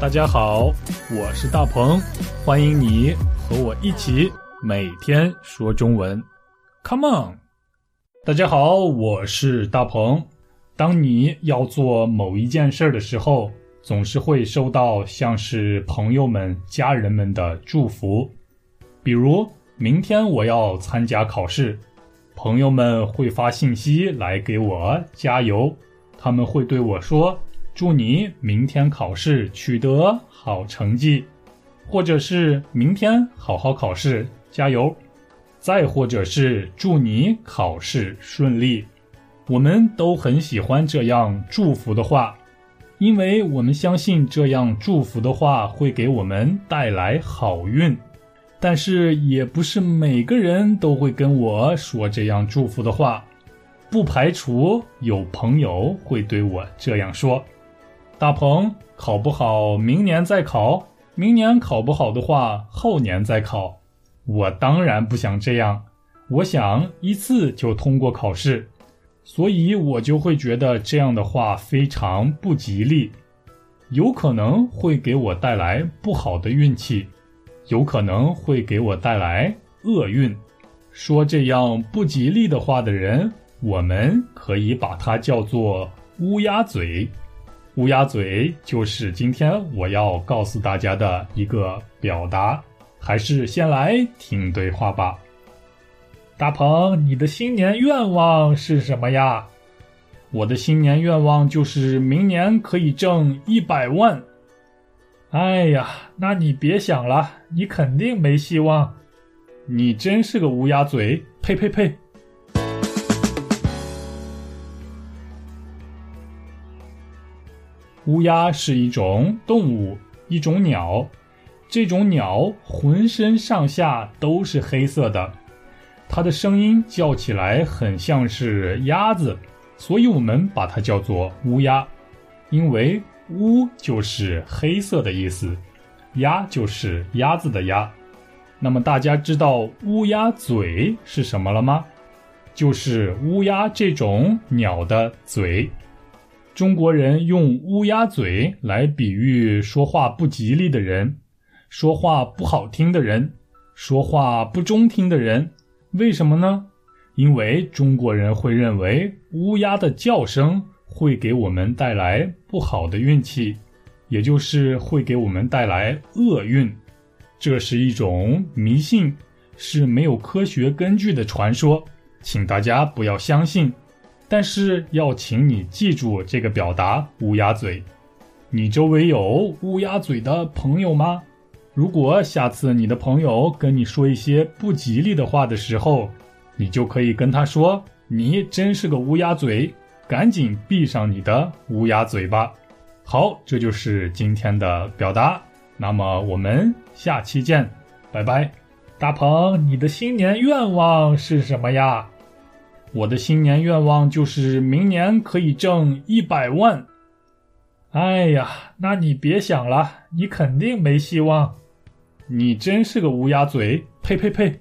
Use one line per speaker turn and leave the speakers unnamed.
大家好，我是大鹏，欢迎你和我一起每天说中文。Come on！大家好，我是大鹏。当你要做某一件事的时候，总是会收到像是朋友们、家人们的祝福。比如，明天我要参加考试，朋友们会发信息来给我加油，他们会对我说。祝你明天考试取得好成绩，或者是明天好好考试，加油！再或者是祝你考试顺利。我们都很喜欢这样祝福的话，因为我们相信这样祝福的话会给我们带来好运。但是也不是每个人都会跟我说这样祝福的话，不排除有朋友会对我这样说。大鹏考不好，明年再考；明年考不好的话，后年再考。我当然不想这样，我想一次就通过考试，所以我就会觉得这样的话非常不吉利，有可能会给我带来不好的运气，有可能会给我带来厄运。说这样不吉利的话的人，我们可以把它叫做乌鸦嘴。乌鸦嘴就是今天我要告诉大家的一个表达，还是先来听对话吧。大鹏，你的新年愿望是什么呀？我的新年愿望就是明年可以挣一百万。哎呀，那你别想了，你肯定没希望。你真是个乌鸦嘴！呸呸呸！乌鸦是一种动物，一种鸟。这种鸟浑身上下都是黑色的，它的声音叫起来很像是鸭子，所以我们把它叫做乌鸦。因为“乌”就是黑色的意思，“鸦”就是鸭子的“鸭”。那么大家知道乌鸦嘴是什么了吗？就是乌鸦这种鸟的嘴。中国人用乌鸦嘴来比喻说话不吉利的人，说话不好听的人，说话不中听的人。为什么呢？因为中国人会认为乌鸦的叫声会给我们带来不好的运气，也就是会给我们带来厄运。这是一种迷信，是没有科学根据的传说，请大家不要相信。但是要请你记住这个表达“乌鸦嘴”。你周围有乌鸦嘴的朋友吗？如果下次你的朋友跟你说一些不吉利的话的时候，你就可以跟他说：“你真是个乌鸦嘴，赶紧闭上你的乌鸦嘴吧。”好，这就是今天的表达。那么我们下期见，拜拜。大鹏，你的新年愿望是什么呀？我的新年愿望就是明年可以挣一百万。哎呀，那你别想了，你肯定没希望。你真是个乌鸦嘴！呸呸呸！